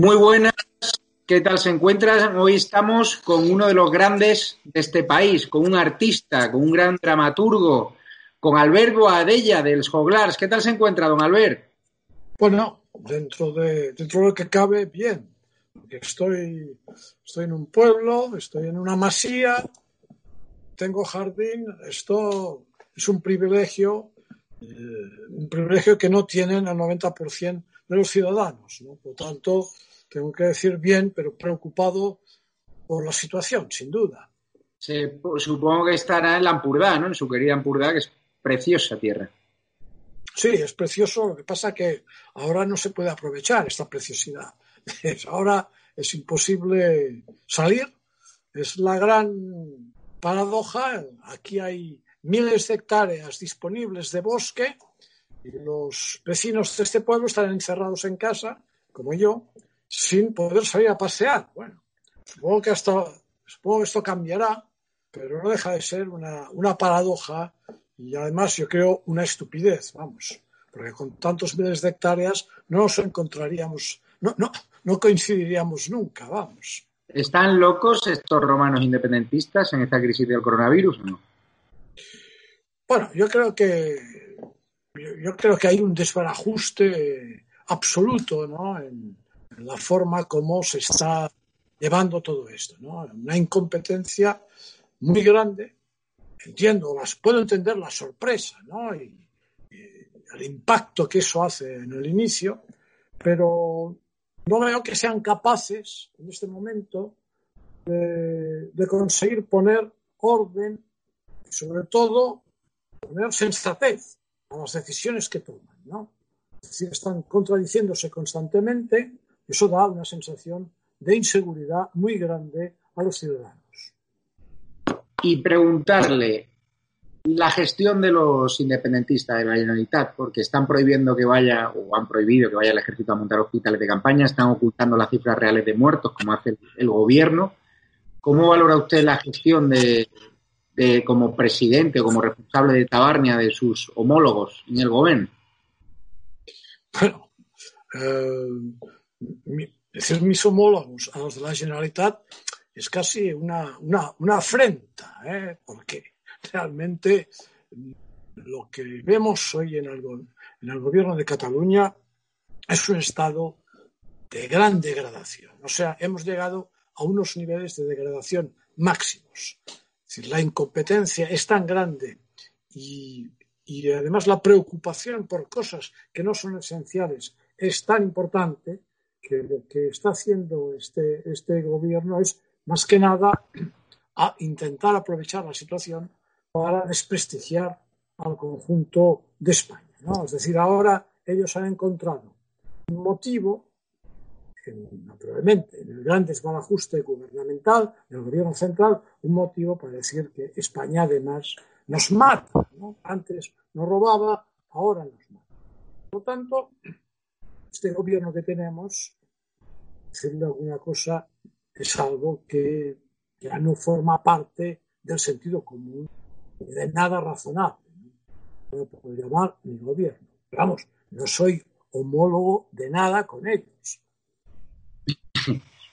Muy buenas, ¿qué tal se encuentran? Hoy estamos con uno de los grandes de este país, con un artista, con un gran dramaturgo, con Alberto Adella del Joglars. ¿Qué tal se encuentra, don Albert? Bueno, dentro de, dentro de lo que cabe, bien. Estoy, estoy en un pueblo, estoy en una masía, tengo jardín, esto es un privilegio, eh, un privilegio que no tienen el 90% de los ciudadanos. ¿no? Por tanto, tengo que decir bien, pero preocupado por la situación, sin duda. Sí, pues supongo que estará en la Ampurdá, ¿no? En su querida Ampurdá, que es preciosa tierra. Sí, es precioso. Lo que pasa es que ahora no se puede aprovechar esta preciosidad. Ahora es imposible salir. Es la gran paradoja. Aquí hay miles de hectáreas disponibles de bosque y los vecinos de este pueblo están encerrados en casa, como yo, sin poder salir a pasear. Bueno, supongo que esto, supongo que esto cambiará, pero no deja de ser una, una paradoja y además yo creo una estupidez, vamos, porque con tantos miles de hectáreas no nos encontraríamos, no, no, no coincidiríamos nunca, vamos. ¿Están locos estos romanos independentistas en esta crisis del coronavirus o no? Bueno, yo creo que yo creo que hay un desbarajuste absoluto ¿no? en la forma como se está llevando todo esto, ¿no? Una incompetencia muy grande. Entiendo, las, puedo entender la sorpresa, ¿no? Y, y el impacto que eso hace en el inicio, pero no veo que sean capaces en este momento de, de conseguir poner orden y sobre todo poner sensatez a las decisiones que toman, ¿no? Es decir, están contradiciéndose constantemente eso da una sensación de inseguridad muy grande a los ciudadanos. Y preguntarle la gestión de los independentistas de la Generalitat, porque están prohibiendo que vaya, o han prohibido que vaya el ejército a montar hospitales de campaña, están ocultando las cifras reales de muertos, como hace el, gobierno. ¿Cómo valora usted la gestión de, de, como presidente o como responsable de Tabarnia de sus homólogos en el gobierno? Bueno, eh, decir mis homólogos a los de la Generalitat es casi una, una, una afrenta, ¿eh? porque realmente lo que vemos hoy en el, en el gobierno de Cataluña es un estado de gran degradación. O sea, hemos llegado a unos niveles de degradación máximos. Es decir, la incompetencia es tan grande y, y además la preocupación por cosas que no son esenciales es tan importante que lo que está haciendo este, este gobierno es más que nada a intentar aprovechar la situación para desprestigiar al conjunto de España. ¿no? Es decir, ahora ellos han encontrado un motivo, en, naturalmente, en el gran desbarajuste gubernamental del gobierno central, un motivo para decir que España además nos mata. ¿no? Antes nos robaba, ahora nos mata. Por lo tanto, este gobierno que tenemos, decirle alguna cosa, es algo que ya no forma parte del sentido común, de nada razonable. No lo puedo llamar mi gobierno. Pero vamos, no soy homólogo de nada con ellos.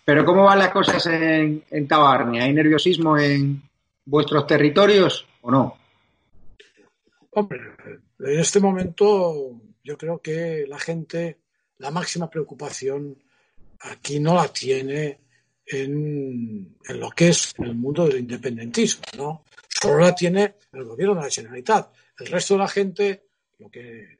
Pero ¿cómo van las cosas en, en Tabarnia? ¿Hay nerviosismo en vuestros territorios o no? Hombre, en este momento yo creo que la gente, la máxima preocupación aquí no la tiene en, lo que es el mundo del independentismo, ¿no? Solo la tiene el gobierno de la Generalitat. El resto de la gente lo que,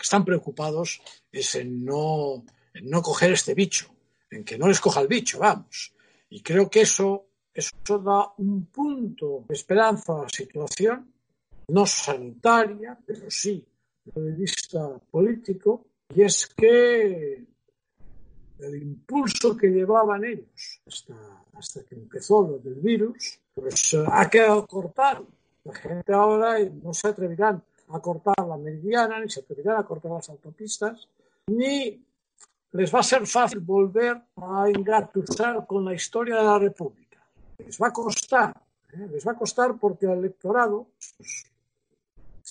están preocupados es en no, no coger este bicho, en que no les coja el bicho, vamos. Y creo que eso, eso da un punto de esperanza a la situación, no sanitaria, pero sí desde el vista político, y es que el impulso que llevaban ellos hasta, hasta que empezó lo del virus, pues uh, ha quedado cortado. La gente ahora no se atreverán a cortar la meridiana, ni se atreverán a cortar las autopistas, ni les va a ser fácil volver a engatusar con la historia de la República. Les va a costar, ¿eh? les va a costar porque el electorado, pues,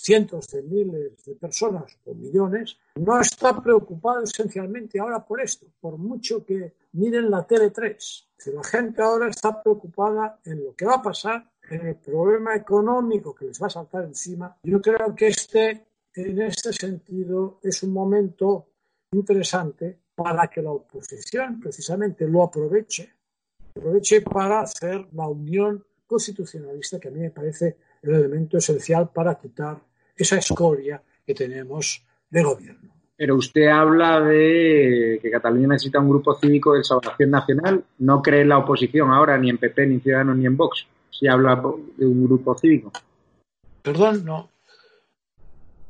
cientos de miles de personas o millones, no está preocupado esencialmente ahora por esto, por mucho que miren la TV3. Si la gente ahora está preocupada en lo que va a pasar, en el problema económico que les va a saltar encima, yo creo que este, en este sentido, es un momento interesante para que la oposición precisamente lo aproveche, aproveche para hacer la unión constitucionalista que a mí me parece el elemento esencial para quitar esa escoria que tenemos de gobierno. Pero usted habla de que Cataluña necesita un grupo cívico de salvación nacional. No cree en la oposición ahora, ni en PP, ni en Ciudadanos, ni en Vox. Si habla de un grupo cívico. Perdón, no.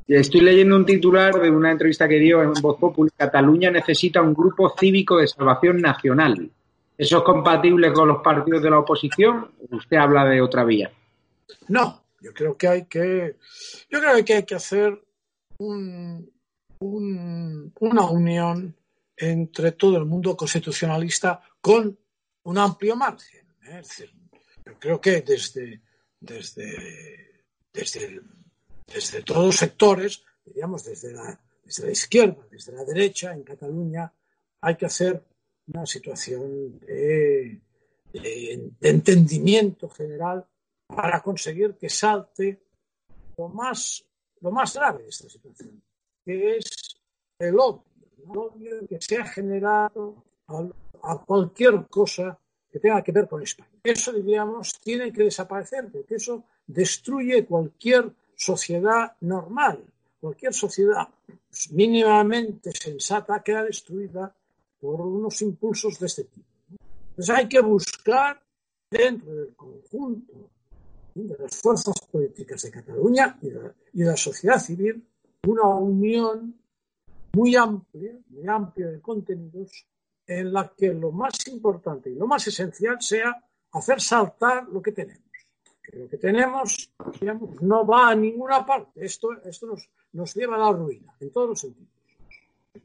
Estoy leyendo un titular de una entrevista que dio en Voz Popular. Cataluña necesita un grupo cívico de salvación nacional. ¿Eso es compatible con los partidos de la oposición? ¿Usted habla de otra vía? No, yo creo que hay que, yo creo que hay que hacer un, una unión entre todo el mundo constitucionalista con un amplio margen. ¿eh? yo creo que desde, desde, desde, desde todos los sectores, digamos, desde la, desde la izquierda, desde la derecha, en Cataluña, hay que hacer una situación de, de entendimiento general para conseguir que salte lo más, lo más grave de esta situación, que es el odio, el odio que se ha generado a, cualquier cosa que tenga que ver con España. Eso, diríamos, tiene que desaparecer, porque eso destruye cualquier sociedad normal. Cualquier sociedad mínimamente sensata queda destruida por unos impulsos de este tipo. Entonces hay que buscar dentro del conjunto de las fuerzas políticas de Cataluña y de, la, sociedad civil una unión muy amplia, muy amplia de contenidos, en la que lo más importante y lo más esencial sea hacer saltar lo que tenemos. Lo que tenemos no va a ninguna parte. Esto, esto nos, nos lleva a la ruina, en todos los sentidos.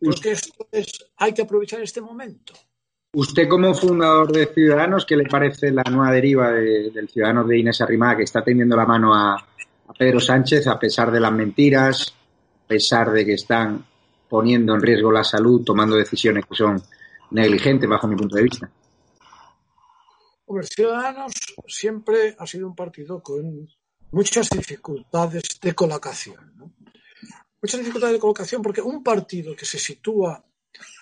Porque hay que aprovechar este momento. Usted como fundador de Ciudadanos, ¿qué le parece la nueva deriva del ciudadano de Inés Arrimada que está tendiendo la mano a, Pedro Sánchez a pesar de las mentiras, a pesar de que están poniendo en riesgo la salud, tomando decisiones que son negligentes bajo mi punto de vista? Ciudadanos siempre ha sido un partido con muchas dificultades de colocación. Muchas dificultades de colocación porque un partido que se sitúa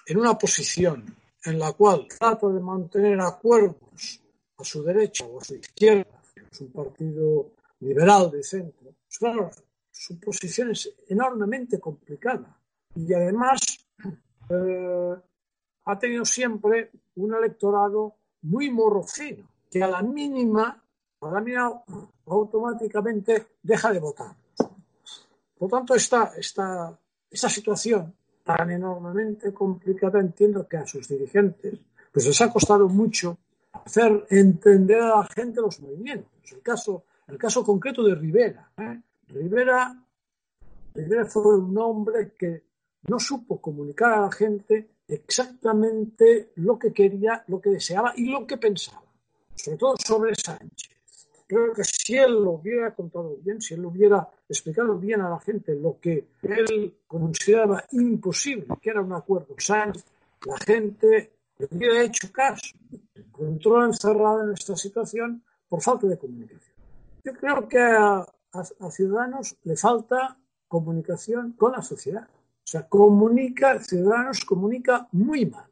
en una posición en la cual trata de mantener acuerdos a su derecha o a su izquierda, es un partido liberal de centro, claro, su posición es enormemente complicada y además eh, ha tenido siempre un electorado muy morrocino, que a la mínima, a la mínima automáticamente deja de votar. Por tanto, esta, esta, esta situación tan enormemente complicada, entiendo que a sus dirigentes pues les ha costado mucho hacer entender a la gente los movimientos. El caso, el caso concreto de Rivera. ¿eh? Rivera, Rivera fue un hombre que no supo comunicar a la gente exactamente lo que quería, lo que deseaba y lo que pensaba, sobre todo sobre Sánchez creo que si él lo hubiera contado bien, si él hubiera explicado bien a la gente lo que él consideraba imposible, que era un acuerdo Sánchez, la gente le hubiera hecho caso. Se encontró encerrada en esta situación por falta de comunicación. Yo creo que a, Ciudadanos le falta comunicación con la sociedad. O sea, comunica, Ciudadanos comunica muy mal.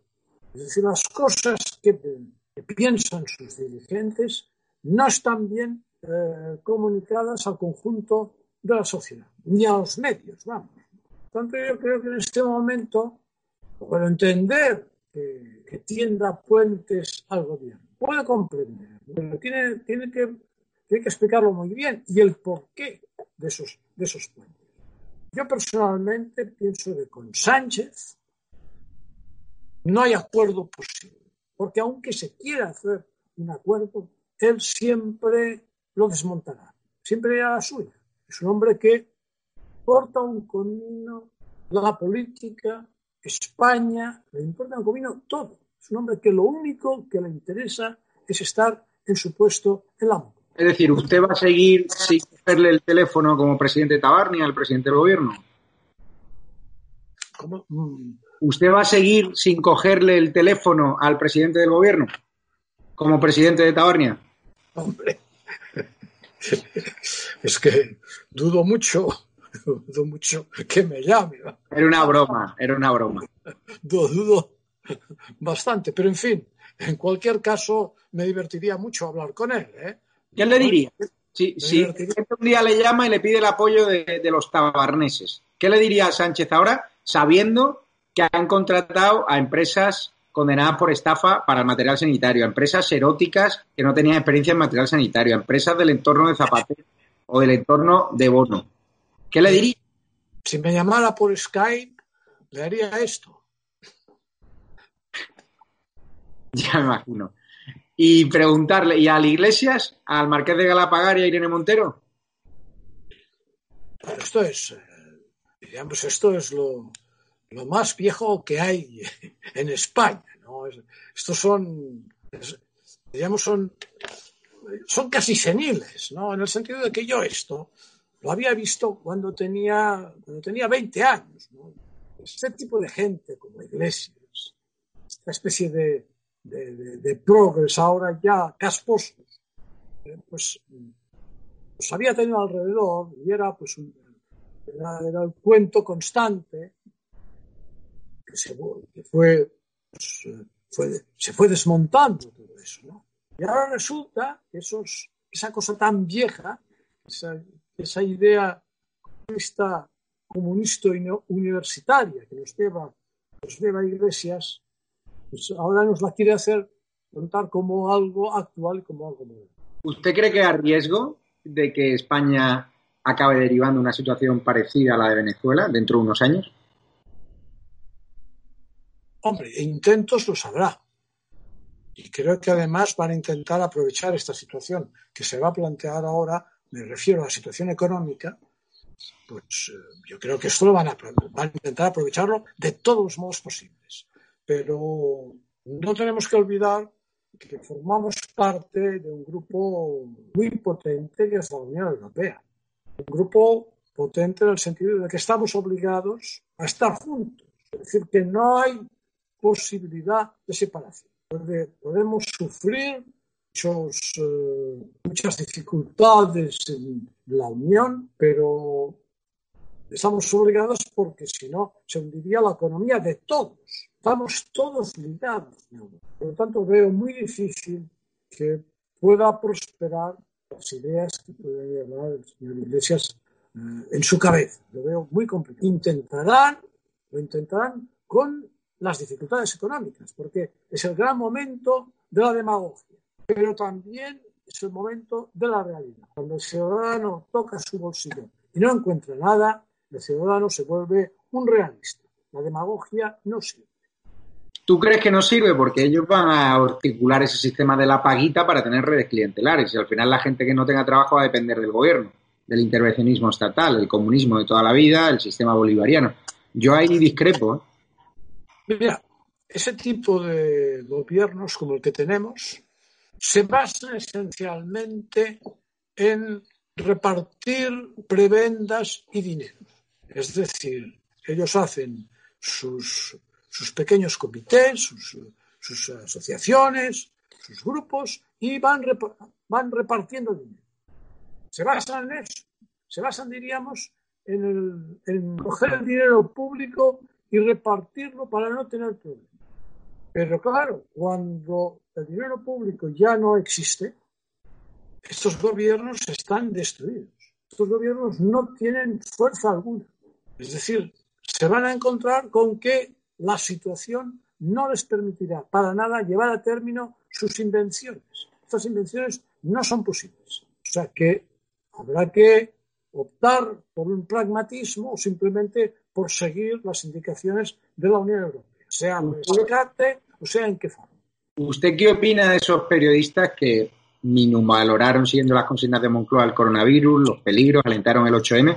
Es decir, las cosas que piensan sus dirigentes no están bien eh, comunicadas al conjunto de la sociedad, ni a los medios, vamos. Tanto, yo creo que en este momento, para entender que, tienda puentes al gobierno, puede comprender, pero tiene, tiene, que, tiene que explicarlo muy bien y el porqué de esos, de esos puentes. Yo personalmente pienso que con Sánchez no hay acuerdo posible, porque aunque se quiera hacer un acuerdo, él siempre lo desmontará, siempre irá a la suya. Es un hombre que porta un comino, la política, España, le importa un comino todo. Es un hombre que lo único que le interesa es estar en su puesto en la Es decir, ¿usted va a seguir sin cogerle el teléfono como presidente de Tabarnia al presidente del gobierno? ¿Cómo? ¿Usted va a seguir sin cogerle el teléfono al presidente del gobierno como presidente de Tabarnia? Hombre, es que dudo mucho, dudo mucho que me llame. Era una broma, era una broma. Dudo, dudo bastante, pero en fin, en cualquier caso me divertiría mucho hablar con él. ¿eh? ¿Qué le diría? Si divertiría. un día le llama y le pide el apoyo de, de los tabarneses, ¿qué le diría a Sánchez ahora, sabiendo que han contratado a empresas condenadas por estafa para el material sanitario, a empresas eróticas que no tenían experiencia en material sanitario, a empresas del entorno de Zapatero o del entorno de Bono? ¿Qué le diría? Si me llamara por Skype, le haría esto. Ya me imagino. Y preguntarle, ¿y al Iglesias, al Marqués de Galapagar y a Irene Montero? Pero esto es, eh, digamos, esto es lo, lo más viejo que hay en España. ¿no? Es- Estos son, digamos, son, son casi seniles, ¿no? En el sentido de que yo esto lo había visto cuando tenía, cuando tenía 20 años. ¿no? Este tipo de gente como Iglesias, esta especie de, de, de, de progres ahora ya casposos, eh, pues, pues había tenido alrededor y era pues un, era, era el cuento constante que, se, que fue, pues, eh, fue- se fue desmontando todo eso, ¿no? Y ahora resulta que esos, esa cosa tan vieja, esa, idea esta comunista uni- universitaria que nos lleva, nos lleva a Iglesias, pues ahora nos la quiere hacer contar como algo actual y como algo moderno. ¿Usted cree que hay riesgo de que España acabe derivando una situación parecida a la de Venezuela dentro de unos años? Hombre, intentos los habrá. Y creo que además van a intentar aprovechar esta situación que se va a plantear ahora, me refiero a la situación económica, pues eh, yo creo que esto lo van a, van a intentar aprovecharlo de todos los modos posibles. Pero no tenemos que olvidar que formamos parte de un grupo muy potente que es la Unión Europea. Un grupo potente en el sentido de que estamos obligados a estar juntos. Es decir, que no hay posibilidad de separación. Podemos sufrir muchos, eh, muchas dificultades en la unión, pero estamos obligados porque si no se hundiría la economía de todos. Estamos todos ligados. ¿no? Por lo tanto, veo muy difícil que pueda prosperar las ideas que puede llevar el señor Iglesias eh, en su cabeza. Lo veo muy complicado. Intentarán, lo intentarán con las dificultades económicas, porque es el gran momento de la demagogia, pero también es el momento de la realidad. Cuando el ciudadano toca su bolsillo y no encuentra nada, el ciudadano se vuelve un realista. La demagogia no sirve. ¿Tú crees que no sirve? Porque ellos van a articular ese sistema de la paguita para tener redes clientelares y al final la gente que no tenga trabajo va a depender del gobierno, del intervencionismo estatal, el comunismo de toda la vida, el sistema bolivariano. Yo ahí discrepo. ¿eh? Mira, ese tipo de gobiernos como el que tenemos se basan esencialmente en repartir prebendas y dinero. Es decir, ellos hacen sus, sus pequeños comités, sus, asociaciones, sus grupos y van, van repartiendo dinero. Se basan en eso. Se basan, diríamos, en, el, en coger el dinero público y repartirlo para no tener problemas. Pero claro, cuando el dinero público ya no existe, estos gobiernos están destruidos. Estos gobiernos no tienen fuerza alguna. Es decir, se van a encontrar con que la situación no les permitirá para nada llevar a término sus invenciones. Estas invenciones no son posibles. O sea que habrá que optar por un pragmatismo o simplemente por seguir las indicaciones de la Unión Europea, sea en rescate o sea en qué forma. ¿Usted qué opina de esos periodistas que minusvaloraron siguiendo las consignas de Moncloa el coronavirus, los peligros, alentaron el 8M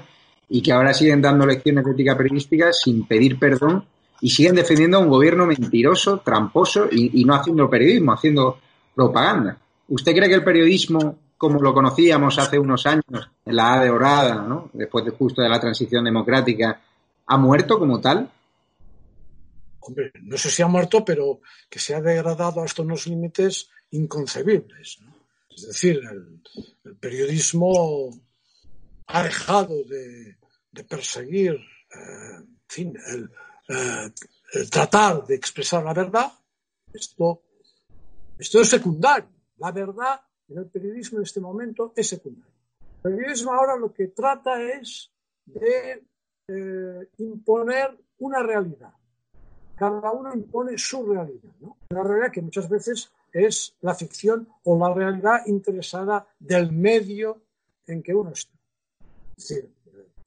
y que ahora siguen dando lecciones de ética periodística sin pedir perdón y siguen defendiendo a un gobierno mentiroso, tramposo y, y no haciendo periodismo, haciendo propaganda? ¿Usted cree que el periodismo como lo conocíamos hace unos años, en la A de Orada, ¿no? después de justo de la transición democrática, ha muerto como tal? Hombre, no sé si ha muerto, pero que se ha degradado hasta unos límites inconcebibles. Es decir, el, periodismo ha dejado de, perseguir, eh, eh, el, tratar de expresar la verdad. Esto, esto es secundario. La verdad en el periodismo en este momento es secundario. El periodismo ahora lo que trata es de eh, imponer una realidad. Cada uno impone su realidad, ¿no? Una realidad que muchas veces es la ficción o la realidad interesada del medio en que uno está. Es decir,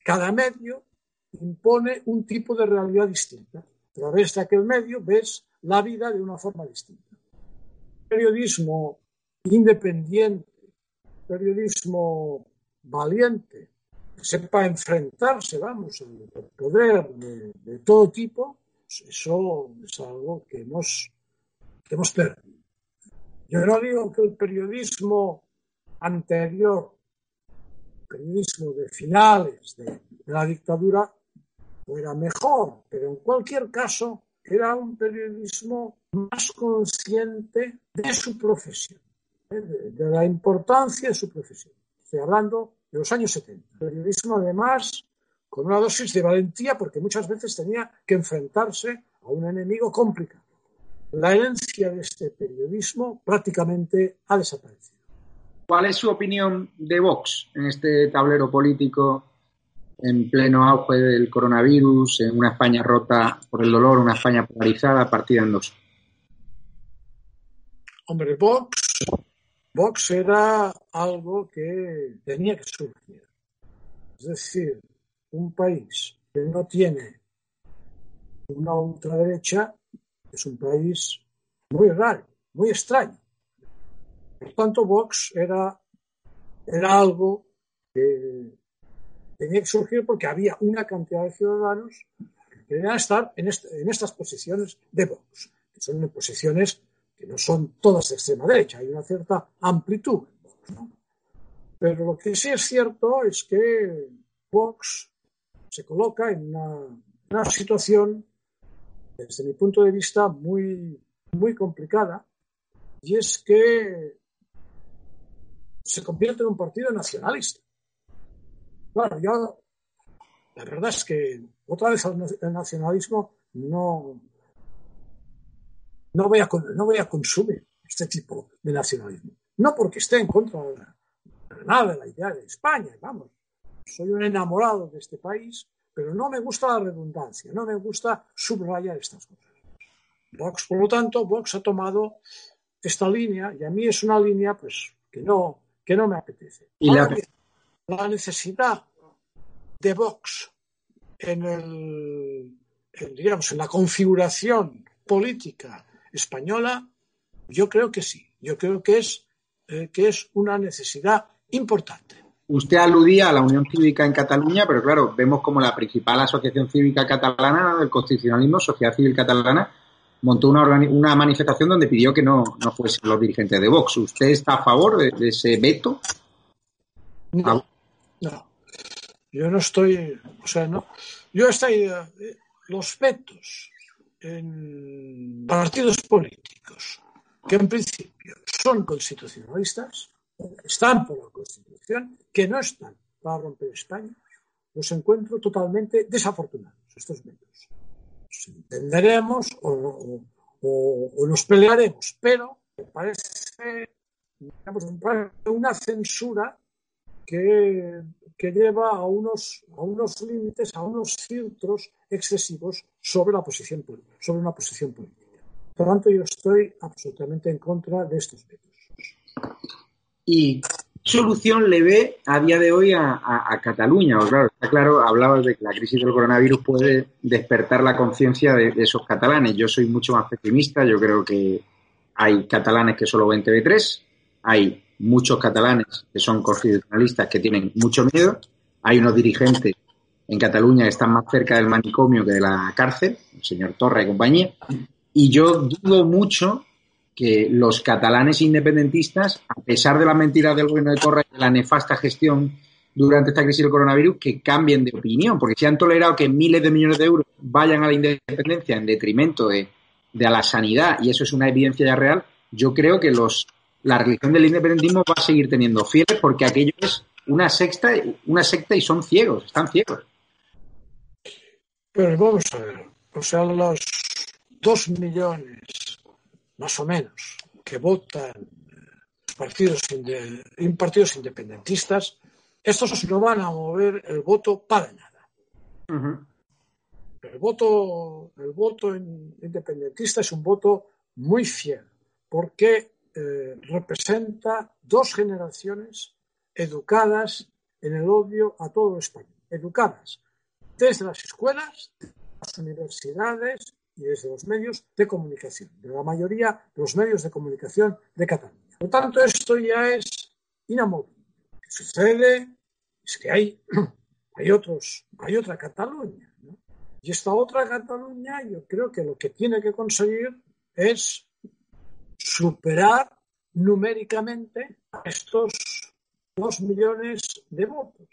cada medio impone un tipo de realidad distinta. A través de aquel medio ves la vida de una forma distinta. Periodismo independiente, periodismo valiente, sepa enfrentarse, vamos, al poder de, todo tipo, eso es algo que hemos, que hemos perdido. Yo no digo que el periodismo anterior, el periodismo de finales de, de la dictadura, fuera mejor, pero en cualquier caso era un periodismo más consciente de su profesión de, la importancia de su profesión. Estoy hablando de los años 70. El periodismo, además, con una dosis de valentía, porque muchas veces tenía que enfrentarse a un enemigo complicado. La herencia de este periodismo prácticamente ha desaparecido. ¿Cuál es su opinión de Vox en este tablero político en pleno auge del coronavirus, en una España rota por el dolor, una España polarizada, partida en dos? Hombre, Vox Vox era algo que tenía que surgir. Es decir, un país que no tiene una ultraderecha es un país muy raro, muy extraño. Por tanto, Vox era, era algo que tenía que surgir porque había una cantidad de ciudadanos que querían estar en, en estas posiciones de Vox, que son posiciones no son todas de extrema derecha, hay una cierta amplitud Pero lo que sí es cierto es que Vox se coloca en una, situación, desde mi punto de vista, muy, muy complicada, y es que se convierte en un partido nacionalista. Claro, yo, la verdad es que otra vez el nacionalismo no, no voy a, no voy a consumir este tipo de nacionalismo. No porque esté en contra de, nada de la idea de España, vamos. Soy un enamorado de este país, pero no me gusta la redundancia, no me gusta subrayar estas cosas. Vox, por lo tanto, Vox ha tomado esta línea y a mí es una línea pues que no, que no me apetece. ¿Y la... la... necesidad de Vox en el, digamos, en la configuración política española, yo creo que sí. Yo creo que es, eh, que es una necesidad importante. Usted aludía a la Unión Cívica en Cataluña, pero claro, vemos como la principal asociación cívica catalana del constitucionalismo, Sociedad Civil Catalana, montó una, una manifestación donde pidió que no, no fuesen los dirigentes de Vox. ¿Usted está a favor de, ese veto? No, no. Yo no estoy, o sea, no. Yo estoy, los vetos en partidos políticos que en principio son constitucionalistas, están por la Constitución, que no están para romper España, los encuentro totalmente desafortunados, estos métodos. Nos entenderemos o, nos pelearemos, pero parece, una censura que, lleva a unos, a unos límites, a unos filtros excesivos sobre, la posición, sobre una posición política. Por tanto, yo estoy absolutamente en contra de estos vetos. ¿Y qué solución le ve a día de hoy a, Cataluña? claro, está claro, hablabas de que la crisis del coronavirus puede despertar la conciencia de, esos catalanes. Yo soy mucho más pesimista, yo creo que hay catalanes que solo ven TV3, hay muchos catalanes que son constitucionalistas que tienen mucho miedo, hay unos dirigentes en Cataluña están más cerca del manicomio que de la cárcel, el señor Torra y compañía, y yo dudo mucho que los catalanes independentistas, a pesar de las mentiras del gobierno de Correa y de la nefasta gestión durante esta crisis del coronavirus, que cambien de opinión, porque si han tolerado que miles de millones de euros vayan a la independencia en detrimento de, de la sanidad, y eso es una evidencia ya real, yo creo que los la religión del independentismo va a seguir teniendo fieles porque aquello es una secta, una secta y son ciegos, están ciegos. Pero vamos a ver, o sea, los dos millones, más o menos, que votan partidos, en partidos independentistas, estos no van a mover el voto para nada. El voto, el voto independentista es un voto muy fiel, porque eh, representa dos generaciones educadas en el odio a todo España, educadas desde las escuelas, las universidades y desde los medios de comunicación, de la mayoría de los medios de comunicación de Cataluña. Por lo tanto, esto ya es inamovible. Lo que sucede es que hay, hay, otros, hay otra Cataluña. Y esta otra Cataluña yo creo que lo que tiene que conseguir es superar numéricamente estos dos millones de votos.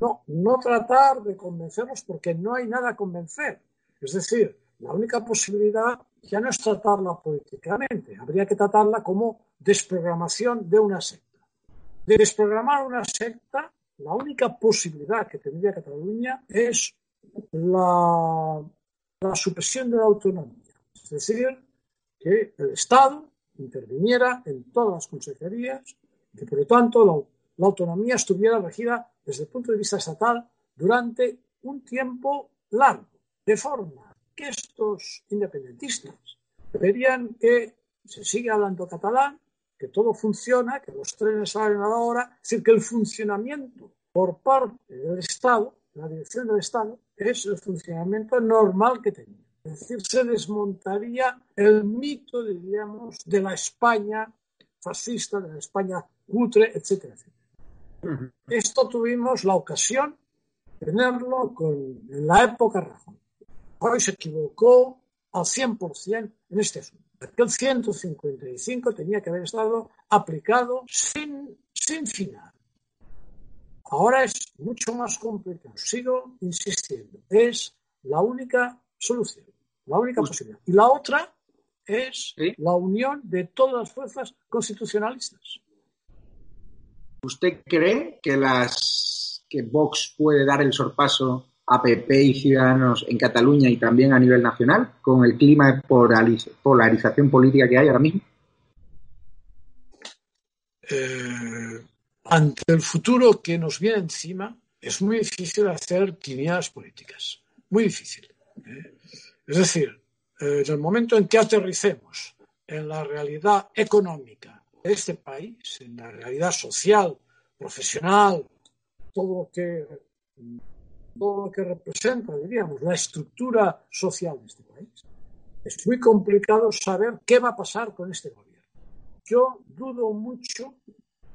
No, no tratar de convencerlos porque no hay nada a convencer. Es decir, la única posibilidad ya no es tratarla políticamente, habría que tratarla como desprogramación de una secta. De desprogramar una secta, la única posibilidad que tendría Cataluña es la, la supresión de la autonomía. Es decir, que el Estado interviniera en todas las consejerías que, por lo tanto, la, autonomía estuviera regida desde el punto de vista estatal durante un tiempo largo, de forma que estos independentistas verían que se sigue hablando catalán, que todo funciona, que los trenes salen a la hora, es decir, que el funcionamiento por parte del Estado, la dirección del Estado, es el funcionamiento normal que tenía. Es decir, se desmontaría el mito, diríamos, de la España fascista, de la España cutre, etcétera, etcétera. Esto tuvimos la ocasión de tenerlo con, en la época Rajoy. Hoy se equivocó al 100% en este asunto. Aquel 155 tenía que haber estado aplicado sin, sin final. Ahora es mucho más complicado. Sigo insistiendo. Es la única solución. La única posibilidad. Y la otra es la unión de todas las fuerzas constitucionalistas. ¿Usted cree que las que Vox puede dar el sorpaso a PP y Ciudadanos en Cataluña y también a nivel nacional con el clima de polarización política que hay ahora mismo? Eh, ante el futuro que nos viene encima, es muy difícil hacer quinielas políticas. Muy difícil. Es decir, eh, en el momento en que aterricemos en la realidad económica de este país, en la realidad social, profesional, todo lo que, todo lo que representa, diríamos, la estructura social de este país, es muy complicado saber qué va a pasar con este gobierno. Yo dudo mucho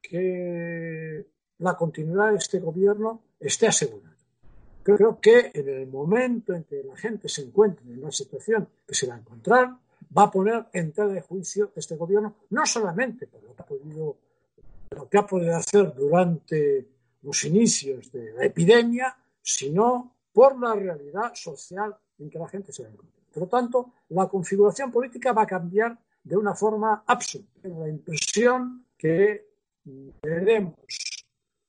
que la continuidad de este gobierno esté asegurada. Creo que en el momento en que la gente se encuentre en una situación que se va a encontrar, va a poner en tela de juicio este gobierno, no solamente por lo que ha podido, hacer durante los inicios de la epidemia, sino por la realidad social en que la gente se va a encontrar. Por lo tanto, la configuración política va a cambiar de una forma absoluta. La impresión que veremos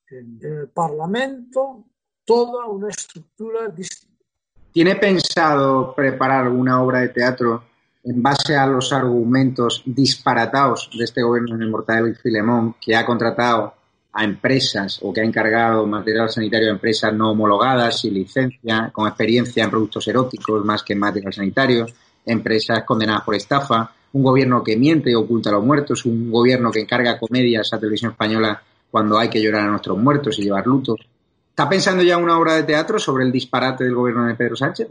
en el Parlamento toda una estructura distinta. ¿Tiene pensado preparar alguna obra de teatro en base a los argumentos disparatados de este gobierno de Mortadelo y Filemón, que ha contratado a empresas o que ha encargado material sanitario a empresas no homologadas, sin licencia, con experiencia en productos eróticos más que en material sanitario, empresas condenadas por estafa, un gobierno que miente y oculta a los muertos, un gobierno que encarga comedias a televisión española cuando hay que llorar a nuestros muertos y llevar lutos. ¿Está pensando ya una obra de teatro sobre el disparate del gobierno de Pedro Sánchez?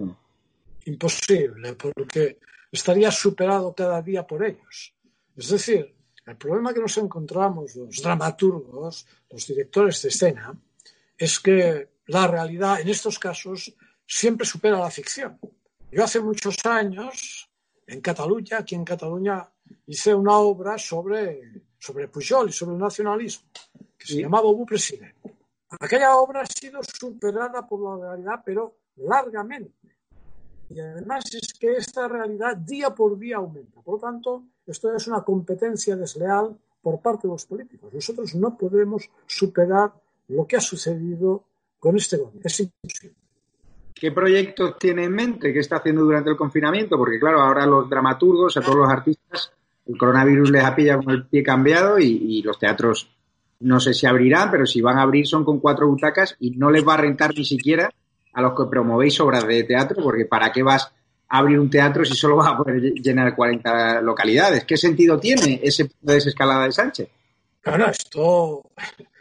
Imposible, porque estaría superado cada día por ellos. Es decir, el problema que nos encontramos los dramaturgos, los directores de escena, es que la realidad en estos casos siempre supera la ficción. Yo hace muchos años, en Cataluña, aquí en Cataluña, hice una obra sobre, sobre Pujol y sobre el nacionalismo, que se llamaba Obu Presidente. Aquella obra ha sido superada por la realidad, pero largamente. Y además es que esta realidad día por día aumenta. Por lo tanto, esto es una competencia desleal por parte de los políticos. Nosotros no podemos superar lo que ha sucedido con este gobierno. Es imposible. ¿Qué proyectos tiene en mente? ¿Qué está haciendo durante el confinamiento? Porque claro, ahora los dramaturgos, a todos los artistas, el coronavirus les ha pillado con el pie cambiado y, y los teatros no sé si abrirán, pero si van a abrir son con cuatro butacas y no les va a rentar ni siquiera a los que promovéis obras de teatro, porque ¿para qué vas a abrir un teatro si solo vas a poder llenar 40 localidades? ¿Qué sentido tiene ese punto de desescalada de Sánchez? Claro, esto,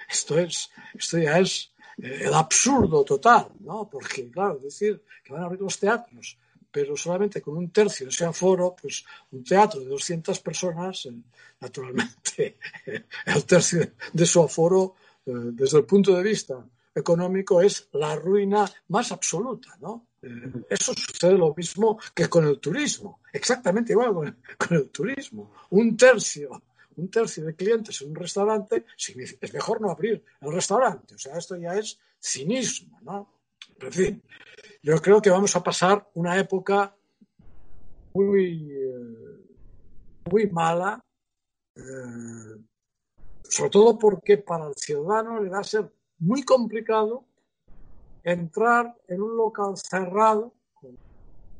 esto, es, esto ya es eh, el absurdo total, ¿no? Porque, claro, decir que van a abrir los teatros, pero solamente con un tercio de ese aforo, pues un teatro de 200 personas, eh, naturalmente, el tercio de su aforo, eh, desde el punto de vista económico, es la ruina más absoluta, ¿no? Eso sucede lo mismo que con el turismo, exactamente igual con con el turismo. Un tercio un tercio de clientes en un restaurante, es mejor no abrir el restaurante. O sea, esto ya es cinismo, ¿no? En fin, yo creo que vamos a pasar una época muy, eh, muy mala, eh, sobre todo porque para el ciudadano le va a ser muy complicado entrar en un local cerrado,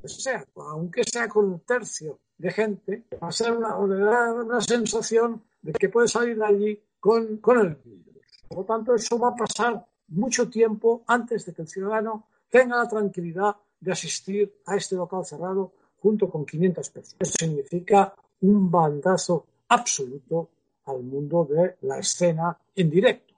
sea, aunque sea con un tercio de gente, va a ser una, una sensación de que puede salir de allí con, con el virus. Por lo tanto, eso va a pasar mucho tiempo antes de que el ciudadano tenga la tranquilidad de asistir a este local cerrado junto con 500 personas. Eso significa un bandazo absoluto al mundo de la escena en directo.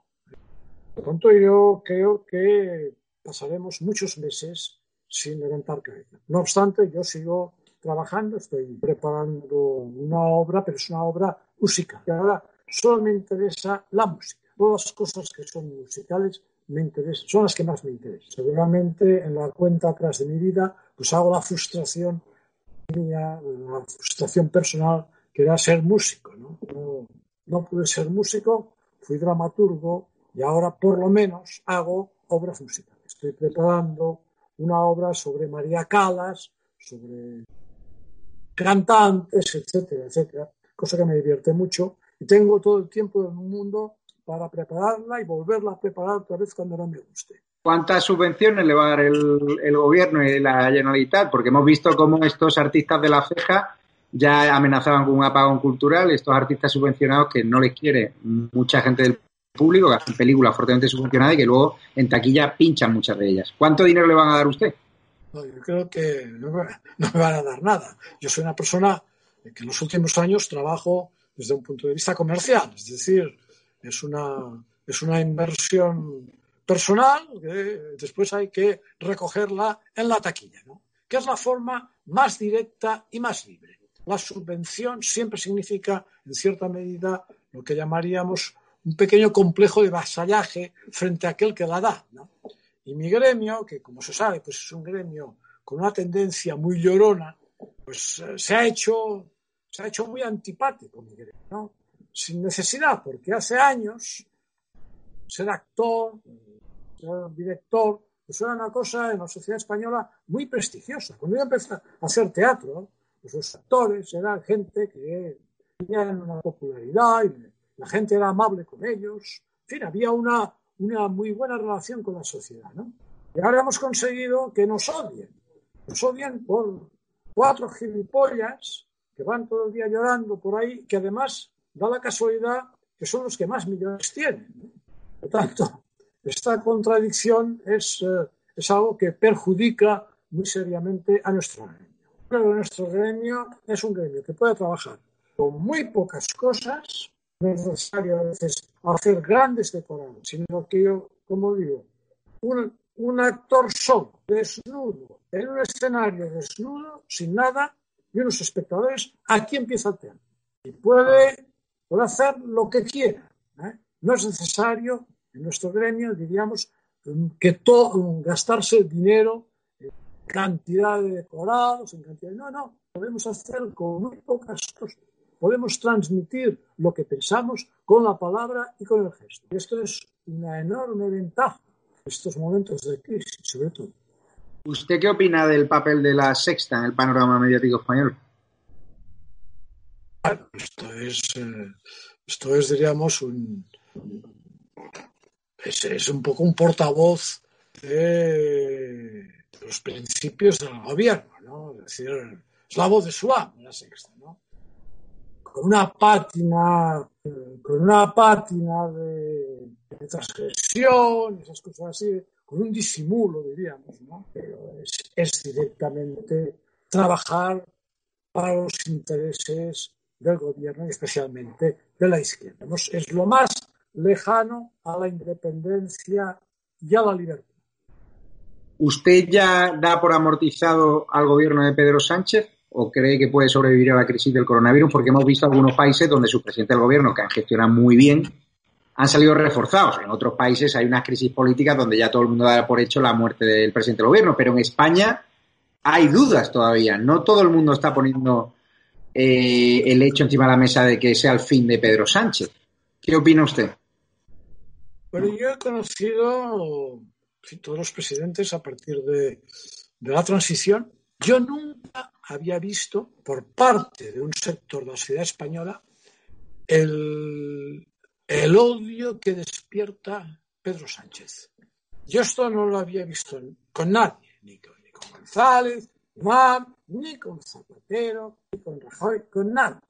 Por lo tanto, yo creo que pasaremos muchos meses sin levantar cabeza. No obstante, yo sigo trabajando, estoy preparando una obra, pero es una obra musical. Y ahora solo me interesa la música. Todas las cosas que son musicales me interesan, son las que más me interesan. Seguramente en la cuenta atrás de mi vida, pues hago la frustración mía, la frustración personal, que era ser músico. ¿no? No, pude ser músico, fui dramaturgo y ahora por lo menos hago obras musicales. Estoy preparando una obra sobre María Calas, sobre cantantes, etcétera, etcétera, cosa que me divierte mucho y tengo todo el tiempo del mundo para prepararla y volverla a preparar otra vez cuando no me guste. ¿Cuántas subvenciones le va a dar el, el gobierno y la Generalitat? Porque hemos visto cómo estos artistas de la ceja ya amenazaban con un apagón cultural, estos artistas subvencionados que no les quiere mucha gente del público, que hacen películas fuertemente subvencionadas y que luego en taquilla pinchan muchas de ellas. ¿Cuánto dinero le van a dar a usted? No, yo creo que no me, no me, van a dar nada. Yo soy una persona que en los últimos años trabajo desde un punto de vista comercial, es decir, es una, es una inversión personal que después hay que recogerla en la taquilla, ¿no? que es la forma más directa y más libre. La subvención siempre significa, en cierta medida, lo que llamaríamos un pequeño complejo de vasallaje frente a aquel que la da. ¿no? Y mi gremio, que como se sabe, pues es un gremio con una tendencia muy llorona, pues eh, se ha hecho, se ha hecho muy antipático mi gremio, ¿no? Sin necesidad, porque hace años ser actor, ser director, pues era una cosa en la sociedad española muy prestigiosa. Cuando yo empecé a hacer teatro, pues los actores eran gente que tenían una popularidad y la gente era amable con ellos. En fin, había una, una muy buena relación con la sociedad. ¿no? Y ahora hemos conseguido que nos odien. Nos odian por cuatro gilipollas que van todo el día llorando por ahí, que además da la casualidad que son los que más millones tienen. Por tanto, esta contradicción es, eh, es algo que perjudica muy seriamente a nuestro gremio. Nuestro gremio es un gremio que puede trabajar con muy pocas cosas, no es necesario a veces hacer grandes decorados, sino que yo, como digo, un, un actor solo, desnudo, en un escenario desnudo, sin nada, y unos espectadores, aquí empieza el teatro. Y puede, puede hacer lo que quiera. ¿eh? No es necesario, en nuestro gremio, diríamos, que todo, gastarse dinero en cantidad de decorados, en cantidad de... No, no, podemos hacer con muy pocas cosas podemos transmitir lo que pensamos con la palabra y con el gesto. Y esto es una enorme ventaja en estos momentos de crisis, sobre todo. ¿Usted qué opina del papel de la sexta en el panorama mediático español? Bueno, esto es, eh, esto es diríamos, un, es, es, un poco un portavoz de los principios del gobierno, ¿no? Es decir, es la voz de amo, la sexta, ¿no? Con una pátina, con una pátina de, de transgresión, esas cosas así, con un disimulo, diríamos, ¿no? Pero es, es directamente trabajar para los intereses del gobierno y especialmente de la izquierda. Es lo más lejano a la independencia y a la libertad. ¿Usted ya da por amortizado al gobierno de Pedro Sánchez o cree que puede sobrevivir a la crisis del coronavirus? Porque hemos visto algunos países donde su presidente del gobierno, que han gestionado muy bien, han salido reforzados. En otros países hay una crisis política donde ya todo el mundo da por hecho la muerte del presidente del gobierno, pero en España hay dudas todavía. No todo el mundo está poniendo eh, el hecho encima de la mesa de que sea el fin de Pedro Sánchez. ¿Qué opina usted? Bueno, yo he conocido todos los presidentes a partir de, la transición. Yo nunca había visto por parte de un sector de la sociedad española el, el odio que despierta Pedro Sánchez. Yo esto no lo había visto con nadie, ni con González, ni con Zapatero, ni con Rajoy, con nada.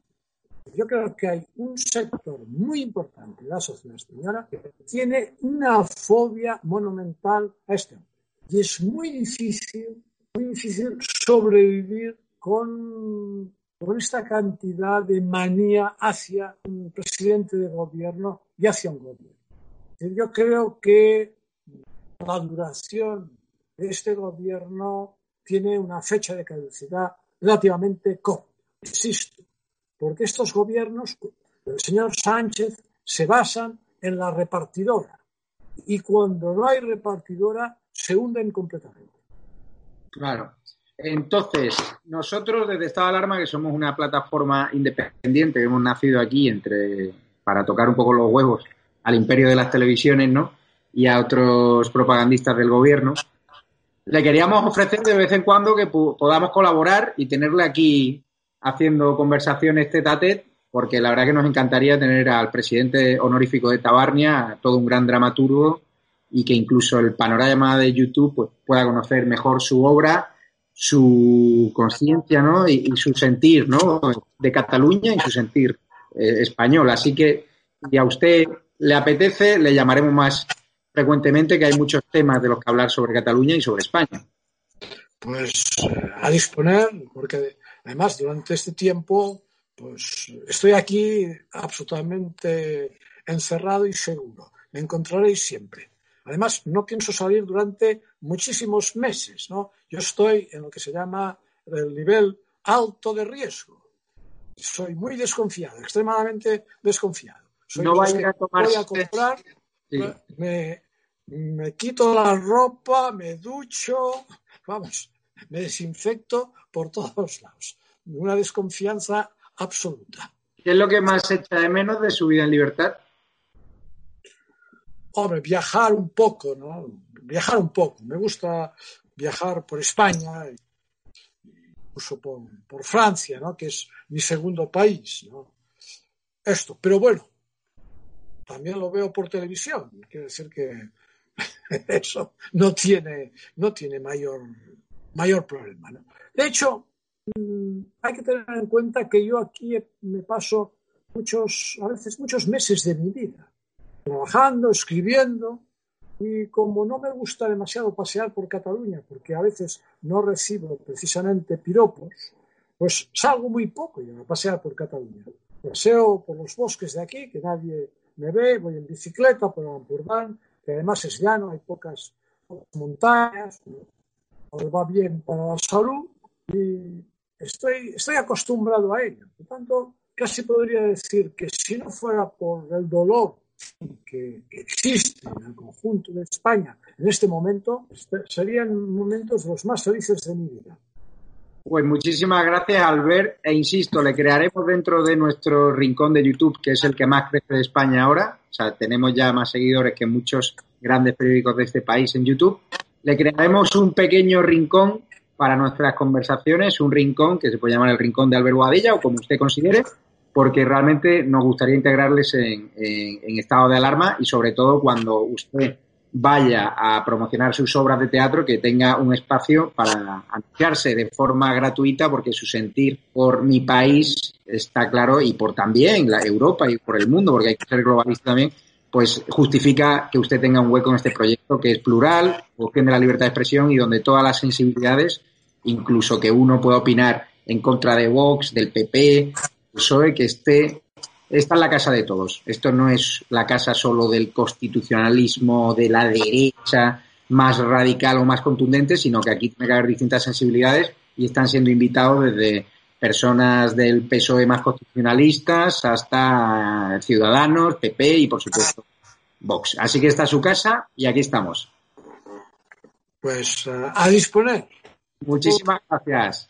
Yo creo que hay un sector muy importante de la sociedad española que tiene una fobia monumental a este hombre. Y es muy difícil, muy difícil sobrevivir con, con esta cantidad de manía hacia un presidente de gobierno y hacia un gobierno. Yo creo que la duración de este gobierno tiene una fecha de caducidad relativamente corta. Insisto, porque estos gobiernos del señor Sánchez se basan en la repartidora y cuando no hay repartidora se hunden completamente. Claro. Entonces, nosotros desde Estado de Alarma, que somos una plataforma independiente, que hemos nacido aquí entre para tocar un poco los huevos al imperio de las televisiones, ¿no? Y a otros propagandistas del gobierno, le queríamos ofrecer de vez en cuando que podamos colaborar y tenerle aquí haciendo conversaciones tete a tete, porque la verdad que nos encantaría tener al presidente honorífico de Tabarnia, todo un gran dramaturgo, y que incluso el panorama de YouTube pues, pueda conocer mejor su obra, su conciencia ¿no? y, su sentir ¿no? de Cataluña y su sentir eh, español. Así que si a usted le apetece, le llamaremos más frecuentemente que hay muchos temas de los que hablar sobre Cataluña y sobre España. Pues a disponer, porque además durante este tiempo, pues estoy aquí absolutamente encerrado y seguro. Me encontraréis siempre. Además, no pienso salir durante muchísimos meses, ¿no? Yo estoy en lo que se llama el nivel alto de riesgo. Soy muy desconfiado, extremadamente desconfiado. Soy no vaya a tomar voy a comprar Sí. Me, me, quito la ropa, me ducho, vamos, me desinfecto por todos lados. Una desconfianza absoluta. ¿Qué es lo que más echa de menos de su vida en libertad? Hombre, viajar un poco, ¿no? Viajar un poco. Me gusta viajar por España, incluso por, por Francia, ¿no? Que es mi segundo país, ¿no? Esto, pero bueno, también lo veo por televisión. Quiere decir que eso no tiene, no tiene mayor, mayor problema. De hecho, mm, hay que tener en cuenta que yo aquí me paso muchos, a veces muchos meses de mi vida, trabajando, escribiendo, y como no me gusta demasiado pasear por Cataluña, porque a veces no recibo precisamente piropos, pues salgo muy poco yo a pasear por Cataluña. Paseo por los bosques de aquí, que nadie me ve, voy en bicicleta por Ampurdán, que además es llano, hay pocas, montañas, va bien para la salud y estoy, estoy acostumbrado a ello. Por tanto, casi podría decir que si no fuera por el dolor que, que existe en el conjunto de España en este momento, serían momentos los más felices de mi vida. Pues muchísimas gracias, Albert. E insisto, le crearemos dentro de nuestro rincón de YouTube, que es el que más crece de España ahora. O sea, tenemos ya más seguidores que muchos grandes periódicos de este país en YouTube. Le crearemos un pequeño rincón para nuestras conversaciones, un rincón que se puede llamar el rincón de Albert Boadilla o como usted considere, porque realmente nos gustaría integrarles en, en estado de alarma y sobre todo cuando usted vaya a promocionar sus obras de teatro, que tenga un espacio para anunciarse de forma gratuita, porque su sentir por mi país está claro y por también la Europa y por el mundo, porque hay que ser globalista también, pues justifica que usted tenga un hueco en este proyecto que es plural, de la libertad de expresión y donde todas las sensibilidades, incluso que uno pueda opinar en contra de Vox, del PP, PSOE, que esté esta es la casa de todos. Esto no es la casa solo del constitucionalismo de la derecha más radical o más contundente, sino que aquí tiene que haber distintas sensibilidades y están siendo invitados desde personas del PSOE más constitucionalistas hasta ciudadanos, PP y por supuesto Vox. Así que esta es su casa y aquí estamos. Pues eh, a disponer. Muchísimas gracias.